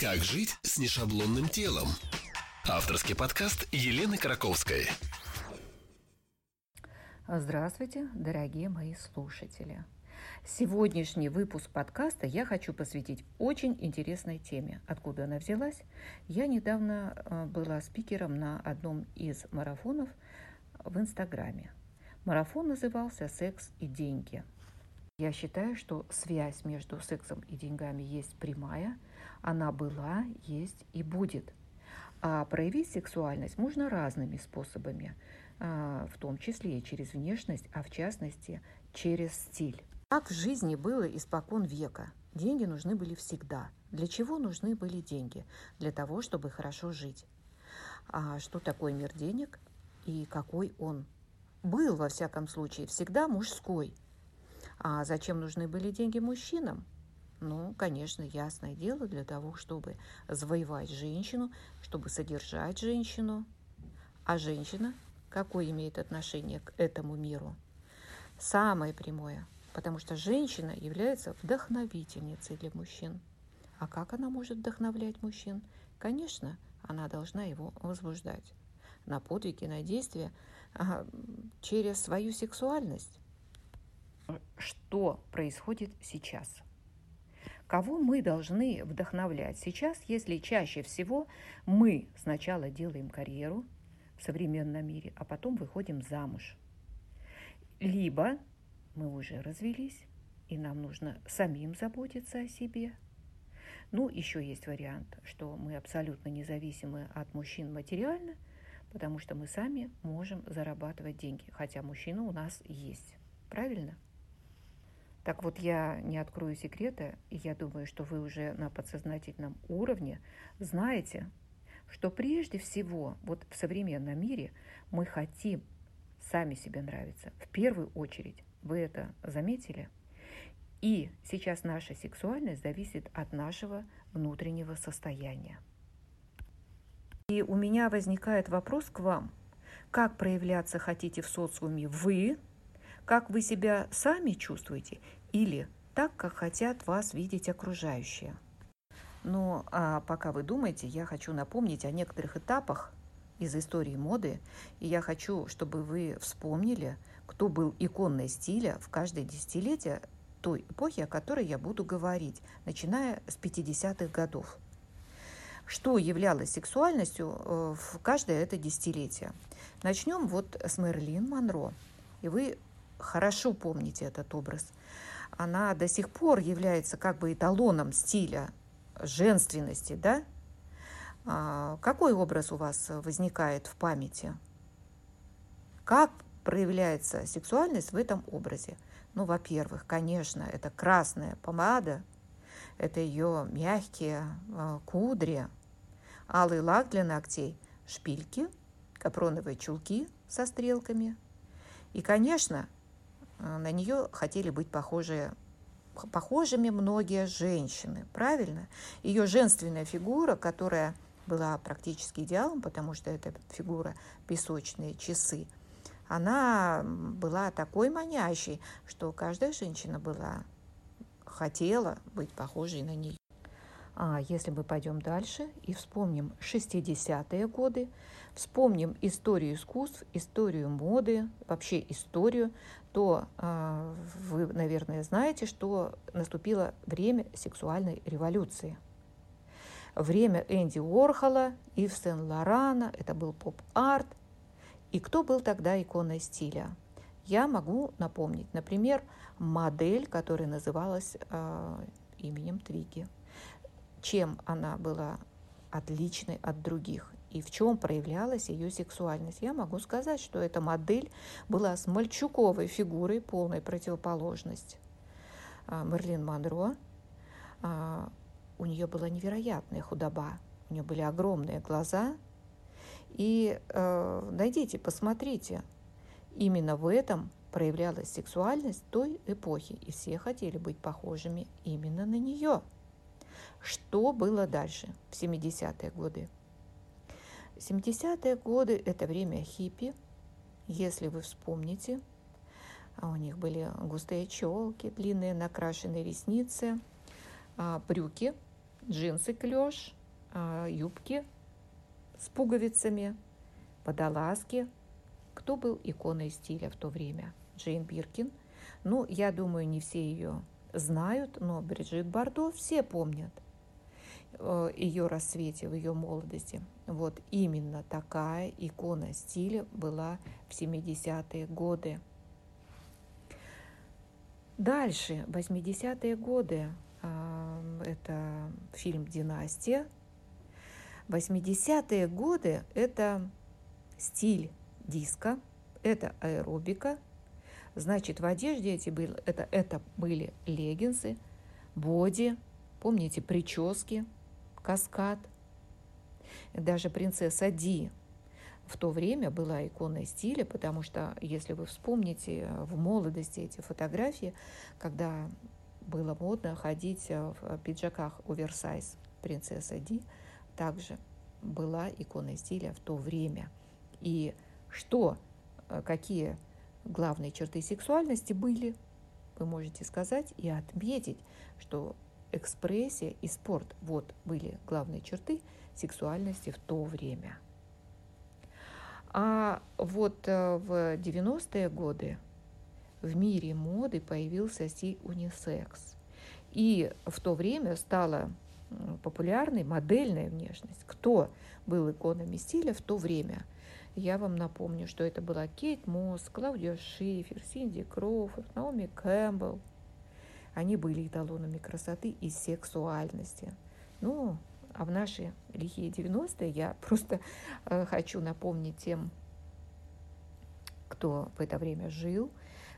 Как жить с нешаблонным телом? Авторский подкаст Елены Краковской. Здравствуйте, дорогие мои слушатели. Сегодняшний выпуск подкаста я хочу посвятить очень интересной теме. Откуда она взялась? Я недавно э, была спикером на одном из марафонов в Инстаграме. Марафон назывался «Секс и деньги». Я считаю, что связь между сексом и деньгами есть прямая, она была, есть и будет. А проявить сексуальность можно разными способами, а, в том числе и через внешность, а в частности через стиль. Как в жизни было испокон века. Деньги нужны были всегда. Для чего нужны были деньги? Для того, чтобы хорошо жить. А что такое мир денег и какой он? Был, во всяком случае, всегда мужской – а зачем нужны были деньги мужчинам? Ну, конечно, ясное дело, для того, чтобы завоевать женщину, чтобы содержать женщину. А женщина какое имеет отношение к этому миру? Самое прямое, потому что женщина является вдохновительницей для мужчин. А как она может вдохновлять мужчин? Конечно, она должна его возбуждать на подвиги, на действия а, через свою сексуальность что происходит сейчас. Кого мы должны вдохновлять сейчас, если чаще всего мы сначала делаем карьеру в современном мире, а потом выходим замуж. Либо мы уже развелись, и нам нужно самим заботиться о себе. Ну, еще есть вариант, что мы абсолютно независимы от мужчин материально, потому что мы сами можем зарабатывать деньги, хотя мужчина у нас есть. Правильно? Так вот, я не открою секрета, и я думаю, что вы уже на подсознательном уровне знаете, что прежде всего вот в современном мире мы хотим сами себе нравиться. В первую очередь, вы это заметили? И сейчас наша сексуальность зависит от нашего внутреннего состояния. И у меня возникает вопрос к вам. Как проявляться хотите в социуме вы, как вы себя сами чувствуете или так, как хотят вас видеть окружающие. Но а пока вы думаете, я хочу напомнить о некоторых этапах из истории моды, и я хочу, чтобы вы вспомнили, кто был иконной стиля в каждое десятилетие той эпохи, о которой я буду говорить, начиная с 50-х годов. Что являлось сексуальностью э, в каждое это десятилетие? Начнем вот с Мерлин Монро. И вы хорошо помните этот образ она до сих пор является как бы эталоном стиля женственности, да? А, какой образ у вас возникает в памяти? Как проявляется сексуальность в этом образе? Ну, во-первых, конечно, это красная помада, это ее мягкие э, кудри, алый лак для ногтей, шпильки, капроновые чулки со стрелками. И, конечно, а, на нее хотели быть похожие, похожими многие женщины, правильно? Ее женственная фигура, которая была практически идеалом, потому что это фигура песочные часы, она была такой манящей, что каждая женщина была, хотела быть похожей на нее. А если мы пойдем дальше и вспомним 60-е годы, вспомним историю искусств, историю моды, вообще историю, то э, вы, наверное, знаете, что наступило время сексуальной революции. Время Энди Уорхола, Ив Сен-Лорана, это был поп-арт. И кто был тогда иконой стиля? Я могу напомнить, например, модель, которая называлась э, именем Твиги чем она была отличной от других и в чем проявлялась ее сексуальность. Я могу сказать, что эта модель была с мальчуковой фигурой, полной противоположность. А, Мерлин Монро, а, у нее была невероятная худоба, у нее были огромные глаза. И э, найдите, посмотрите, именно в этом проявлялась сексуальность той эпохи, и все хотели быть похожими именно на нее. Что было дальше в 70-е годы? 70-е годы – это время хиппи, если вы вспомните. А у них были густые челки, длинные накрашенные ресницы, а, брюки джинсы клеш, а, юбки с пуговицами, водолазки. Кто был иконой стиля в то время? Джейн Биркин. Ну, я думаю, не все ее знают, но Бриджит Бардо все помнят ее рассвете, в ее молодости. Вот именно такая икона стиля была в 70-е годы. Дальше, 80-е годы, э, это фильм «Династия». 80-е годы – это стиль диска, это аэробика, Значит, в одежде эти были, это, это были леггинсы, боди, помните, прически, каскад. Даже принцесса Ди в то время была иконой стиля, потому что, если вы вспомните в молодости эти фотографии, когда было модно ходить в пиджаках оверсайз, принцесса Ди также была иконой стиля в то время. И что, какие главные черты сексуальности были, вы можете сказать и отметить, что экспрессия и спорт – вот были главные черты сексуальности в то время. А вот э, в 90-е годы в мире моды появился стиль унисекс. И в то время стала популярной модельная внешность. Кто был иконами стиля в то время – я вам напомню, что это была Кейт Мосс, Клаудия Шифер, Синди Кроуфорд, Наоми Кэмпбелл. Они были эталонами красоты и сексуальности. Ну, а в наши лихие 90-е я просто э, хочу напомнить тем, кто в это время жил.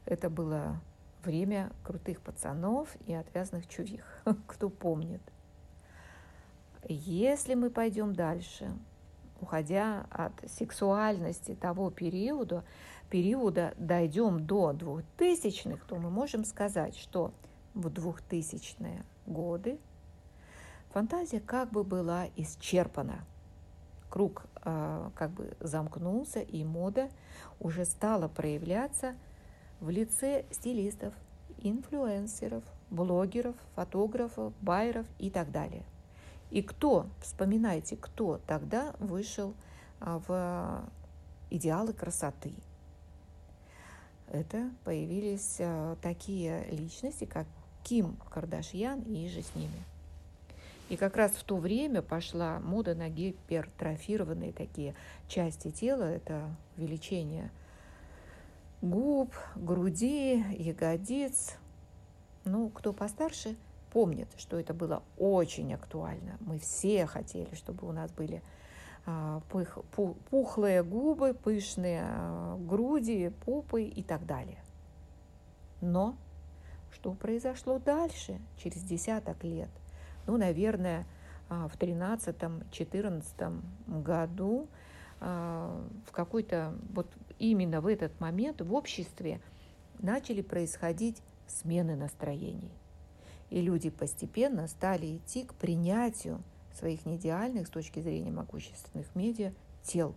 Это было время крутых пацанов и отвязных чувих, кто помнит. Если мы пойдем дальше, уходя от сексуальности того периода, периода дойдем до 2000-х, то мы можем сказать, что в 2000-е годы фантазия как бы была исчерпана. Круг э, как бы замкнулся, и мода уже стала проявляться в лице стилистов, инфлюенсеров, блогеров, фотографов, байеров и так далее – и кто, вспоминайте, кто тогда вышел а, в идеалы красоты. Это появились а, такие личности, как Ким Кардашьян и же с ними. И как раз в то время пошла мода на гипертрофированные такие части тела. Это увеличение губ, груди, ягодиц. Ну, кто постарше – помнит, что это было очень актуально. Мы все хотели, чтобы у нас были а, пухлые губы, пышные а, груди, попы и так далее. Но что произошло дальше, через десяток лет? Ну, наверное, а, в 13-14 году в какой-то, вот именно в этот момент в обществе начали происходить смены настроений. И люди постепенно стали идти к принятию своих неидеальных с точки зрения могущественных медиа тел.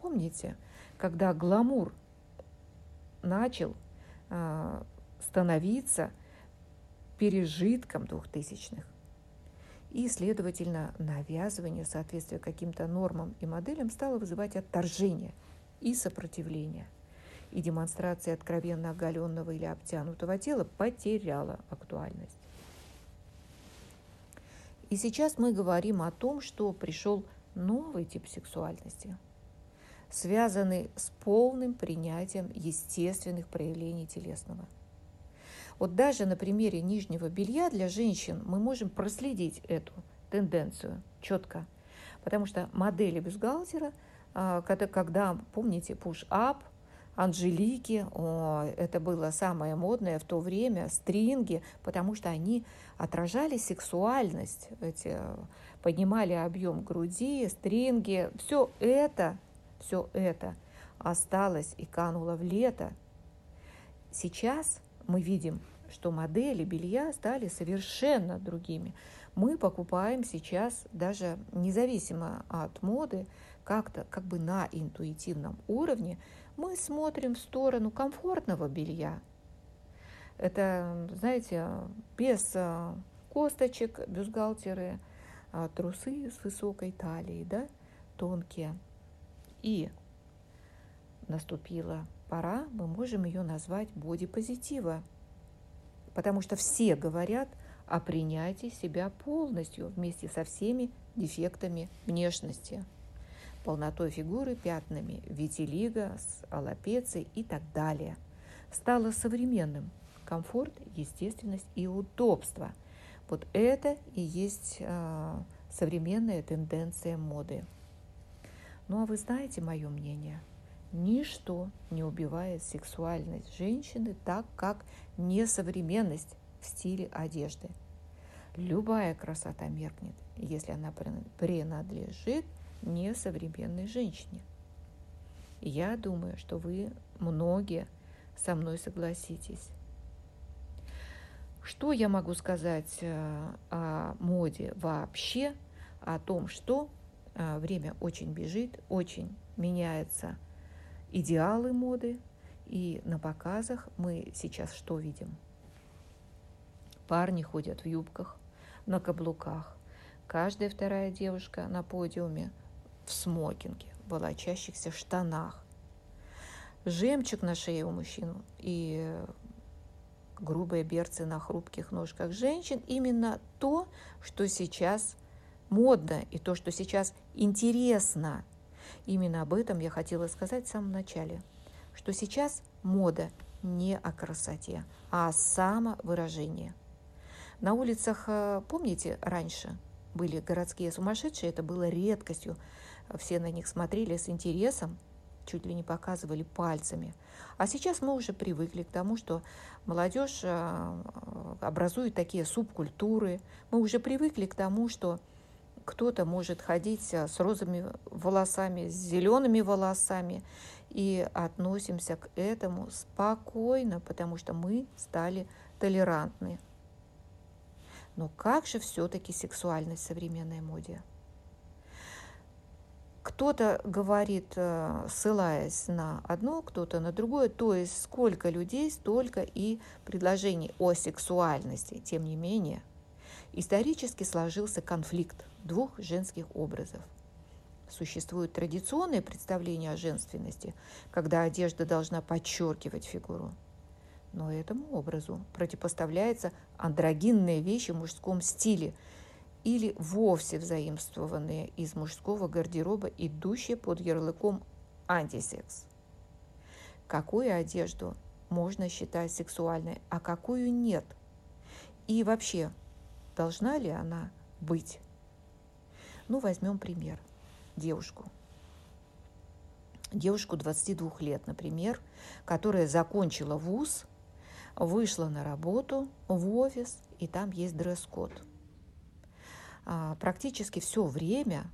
Помните, когда гламур начал э, становиться пережитком двухтысячных, и, следовательно, навязывание соответствия каким-то нормам и моделям стало вызывать отторжение и сопротивление – и демонстрация откровенно оголенного или обтянутого тела потеряла актуальность. И сейчас мы говорим о том, что пришел новый тип сексуальности, связанный с полным принятием естественных проявлений телесного. Вот даже на примере нижнего белья для женщин мы можем проследить эту тенденцию четко, потому что модели бюстгальтера, а, когда, помните, push-up – Анжелики, о, это было самое модное в то время, стринги, потому что они отражали сексуальность, эти, поднимали объем груди, стринги, все это, все это осталось и кануло в лето. Сейчас мы видим, что модели белья стали совершенно другими. Мы покупаем сейчас даже независимо от моды, как-то как бы на интуитивном уровне мы смотрим в сторону комфортного белья. Это, знаете, без э, косточек, бюстгальтеры, а, трусы с высокой талией, да, тонкие. И наступила пора, мы можем ее назвать бодипозитива, потому что все говорят о принятии себя полностью вместе со всеми дефектами внешности, полнотой фигуры, пятнами, витилиго, с аллопецией и так далее. Стало современным комфорт, естественность и удобство. Вот это и есть э, современная тенденция моды. Ну а вы знаете мое мнение? Ничто не убивает сексуальность женщины так, как несовременность в стиле одежды. Любая красота меркнет, если она принадлежит несовременной женщине. Я думаю, что вы многие со мной согласитесь. Что я могу сказать э, о моде вообще, о том, что э, время очень бежит, очень меняются идеалы моды, и на показах мы сейчас что видим? Парни ходят в юбках, на каблуках. Каждая вторая девушка на подиуме в смокинге, в волочащихся штанах. Жемчуг на шее у мужчин и грубые берцы на хрупких ножках женщин именно то, что сейчас модно и то, что сейчас интересно. Именно об этом я хотела сказать в самом начале, что сейчас мода не о красоте, а о самовыражении. На улицах, э, помните, раньше были городские сумасшедшие, это было редкостью. Все на них смотрели с интересом, чуть ли не показывали пальцами. А сейчас мы уже привыкли к тому, что молодежь э, образует такие субкультуры. Мы уже привыкли к тому, что кто-то может ходить э, с розовыми волосами, с зелеными волосами, и относимся к этому спокойно, потому что мы стали толерантны. Но как же все-таки сексуальность в современной моде? Кто-то говорит, э, ссылаясь на одно, кто-то на другое, то есть сколько людей, столько и предложений о сексуальности. Тем не менее, исторически сложился конфликт двух женских образов. Существует традиционное представление о женственности, когда одежда должна подчеркивать фигуру. Но этому образу противопоставляется андрогинные вещи в мужском стиле – или вовсе взаимствованные из мужского гардероба, идущие под ярлыком антисекс. Какую одежду можно считать сексуальной, а какую нет? И вообще, должна ли она быть? Ну, возьмем пример. Девушку. Девушку 22 лет, например, которая закончила вуз, вышла на работу в офис, и там есть дресс-код – а, практически все время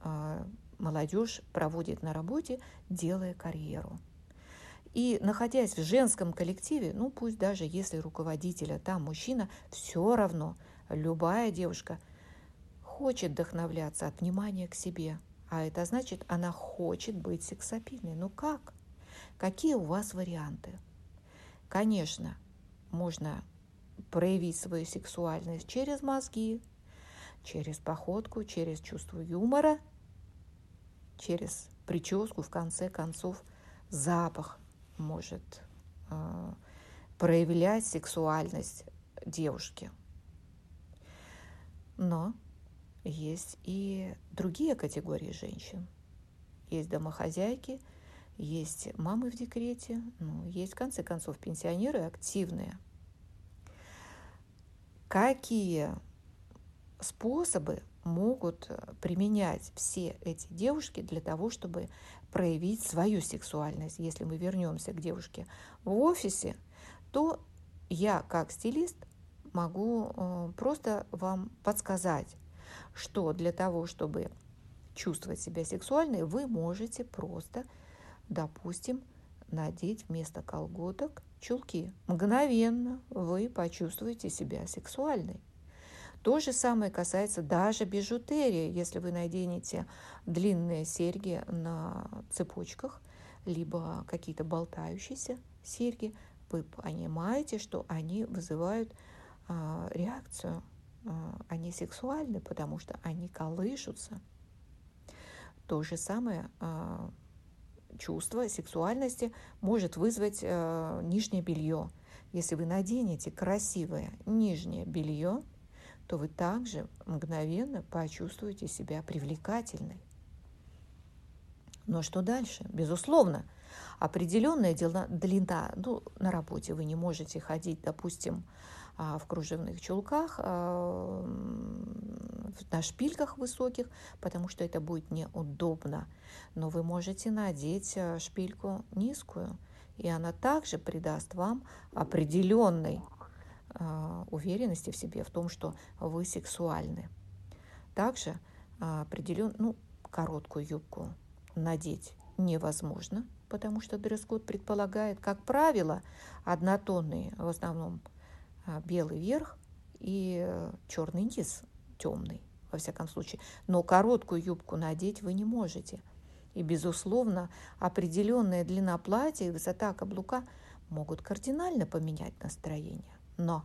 а, молодежь проводит на работе, делая карьеру. И находясь в женском коллективе, ну пусть даже если руководителя там мужчина, все равно любая девушка хочет вдохновляться от внимания к себе. А это значит, она хочет быть сексапильной. Ну как? Какие у вас варианты? Конечно, можно проявить свою сексуальность через мозги, через походку, через чувство юмора, через прическу, в конце концов, запах может э, проявлять сексуальность девушки. Но есть и другие категории женщин. Есть домохозяйки, есть мамы в декрете, ну, есть, в конце концов, пенсионеры активные. Какие способы могут применять все эти девушки для того, чтобы проявить свою сексуальность. Если мы вернемся к девушке в офисе, то я как стилист могу э, просто вам подсказать, что для того, чтобы чувствовать себя сексуальной, вы можете просто, допустим, надеть вместо колготок чулки. Мгновенно вы почувствуете себя сексуальной. То же самое касается даже бижутерии. Если вы наденете длинные серьги на цепочках, либо какие-то болтающиеся серьги, вы понимаете, что они вызывают реакцию они сексуальны, потому что они колышутся. То же самое чувство сексуальности может вызвать нижнее белье. Если вы наденете красивое нижнее белье, то вы также мгновенно почувствуете себя привлекательной. Но что дальше? Безусловно, определенная длина, ну, на работе вы не можете ходить, допустим, а, в кружевных чулках, а, на шпильках высоких, потому что это будет неудобно. Но вы можете надеть а, шпильку низкую, и она также придаст вам определенной уверенности в себе, в том, что вы сексуальны. Также определен, ну, короткую юбку надеть невозможно, потому что дресс-код предполагает, как правило, однотонный, в основном а, белый верх и э, черный низ, темный, во всяком случае. Но короткую юбку надеть вы не можете. И, безусловно, определенная длина платья и высота каблука могут кардинально поменять настроение. Но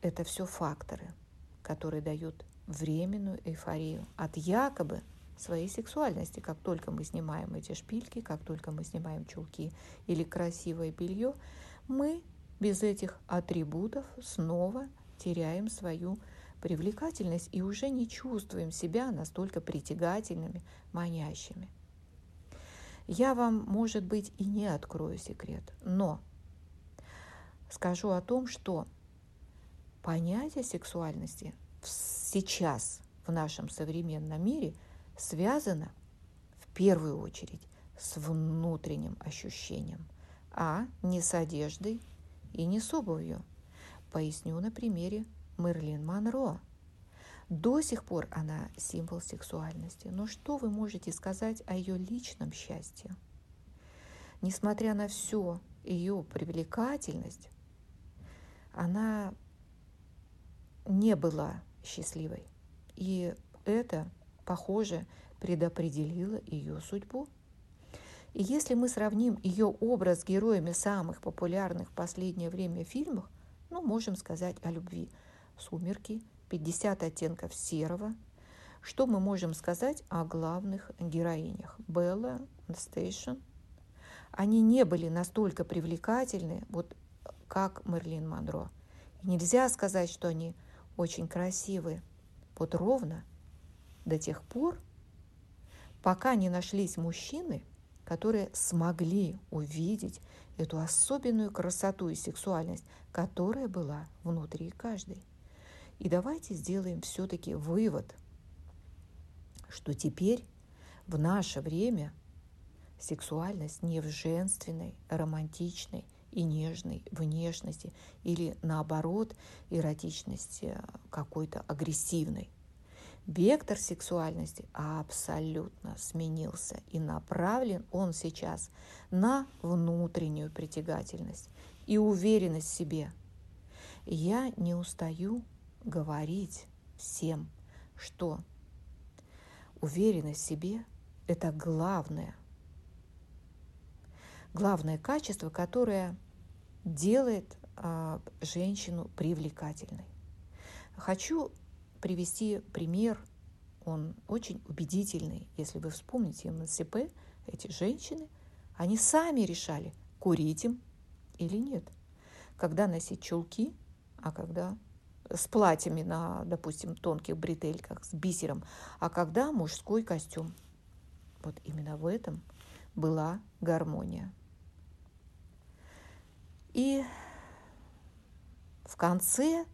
это все факторы, которые дают временную эйфорию от якобы своей сексуальности. Как только мы снимаем эти шпильки, как только мы снимаем чулки или красивое белье, мы без этих атрибутов снова теряем свою привлекательность и уже не чувствуем себя настолько притягательными, манящими. Я вам, может быть, и не открою секрет, но скажу о том, что понятие сексуальности сейчас в нашем современном мире – связано в первую очередь с внутренним ощущением, а не с одеждой и не с обувью. Поясню на примере Мерлин Монро. До сих пор она символ сексуальности, но что вы можете сказать о ее личном счастье? Несмотря на всю ее привлекательность, она не была счастливой. И это похоже, предопределила ее судьбу. И если мы сравним ее образ с героями самых популярных в последнее время фильмов, ну, можем сказать о любви. «Сумерки», «50 оттенков серого». Что мы можем сказать о главных героинях? Белла, Стейшн. Они не были настолько привлекательны, вот как Мерлин Монро. И нельзя сказать, что они очень красивые. Вот ровно – до тех пор, пока не нашлись мужчины, которые смогли увидеть эту особенную красоту и сексуальность, которая была внутри каждой. И давайте сделаем все-таки вывод, что теперь в наше время сексуальность не в женственной, романтичной и нежной внешности или наоборот эротичности какой-то агрессивной – Вектор сексуальности абсолютно сменился, и направлен он сейчас на внутреннюю притягательность и уверенность в себе. Я не устаю говорить всем, что уверенность в себе – это главное, главное качество, которое делает э, женщину привлекательной. Хочу привести пример, он очень убедительный. Если вы вспомните МСП, эти женщины, они сами решали, курить им или нет. Когда носить чулки, а когда с платьями на, допустим, тонких бретельках, с бисером, а когда мужской костюм. Вот именно в этом была гармония. И в конце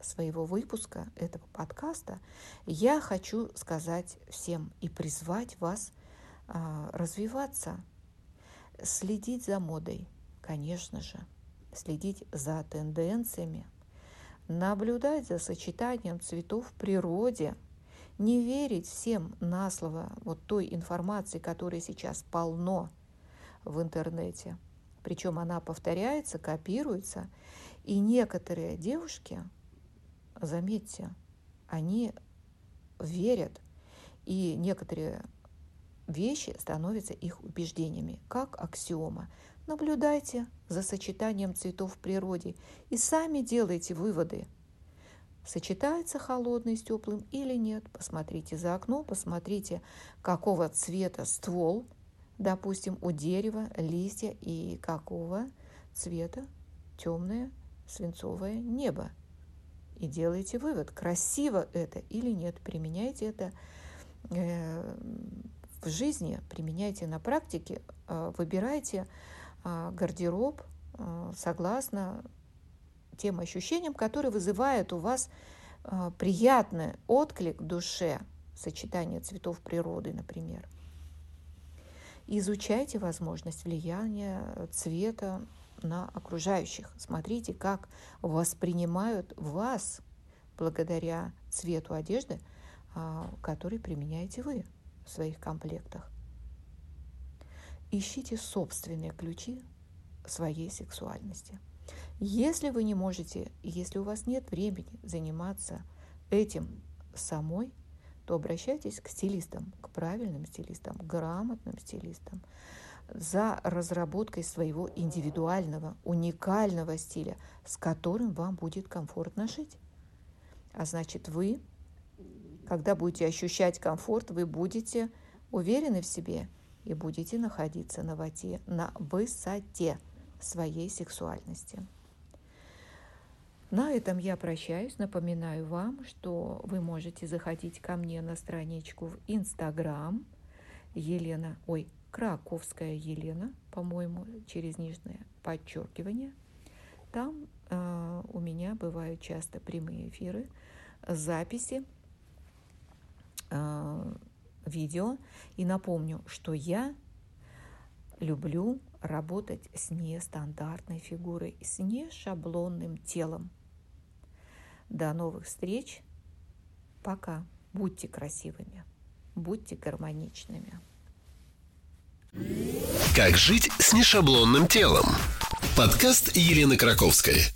своего выпуска этого подкаста я хочу сказать всем и призвать вас а, развиваться, следить за модой, конечно же, следить за тенденциями, наблюдать за сочетанием цветов в природе, не верить всем на слово вот той информации, которая сейчас полно в интернете. Причем она повторяется, копируется. И некоторые девушки – заметьте, они верят, и некоторые вещи становятся их убеждениями, как аксиома. Наблюдайте за сочетанием цветов в природе и сами делайте выводы – сочетается холодный с теплым или нет. Посмотрите за окно, посмотрите, какого цвета ствол, допустим, у дерева, листья и какого цвета темное свинцовое небо. И делайте вывод, красиво это или нет. Применяйте это э, в жизни, применяйте на практике, э, выбирайте э, гардероб согласно тем ощущениям, которые вызывают у вас приятный отклик в душе, сочетание цветов природы, например. Изучайте возможность влияния цвета на окружающих. Смотрите, как воспринимают вас благодаря цвету одежды, а, который применяете вы в своих комплектах. Ищите собственные ключи своей сексуальности. Если вы не можете, если у вас нет времени заниматься этим самой, то обращайтесь к стилистам, к правильным стилистам, грамотным стилистам, за разработкой своего индивидуального, уникального стиля, с которым вам будет комфортно жить. А значит, вы, когда будете ощущать комфорт, вы будете уверены в себе и будете находиться на, воде, на высоте своей сексуальности. На этом я прощаюсь. Напоминаю вам, что вы можете заходить ко мне на страничку в Инстаграм Елена, ой, Краковская Елена, по-моему, через нижнее подчеркивание. Там э, у меня бывают часто прямые эфиры, записи, э, видео. И напомню, что я люблю работать с нестандартной фигурой, с нешаблонным телом. До новых встреч. Пока. Будьте красивыми, будьте гармоничными. Как жить с нешаблонным телом? Подкаст Елены Краковской.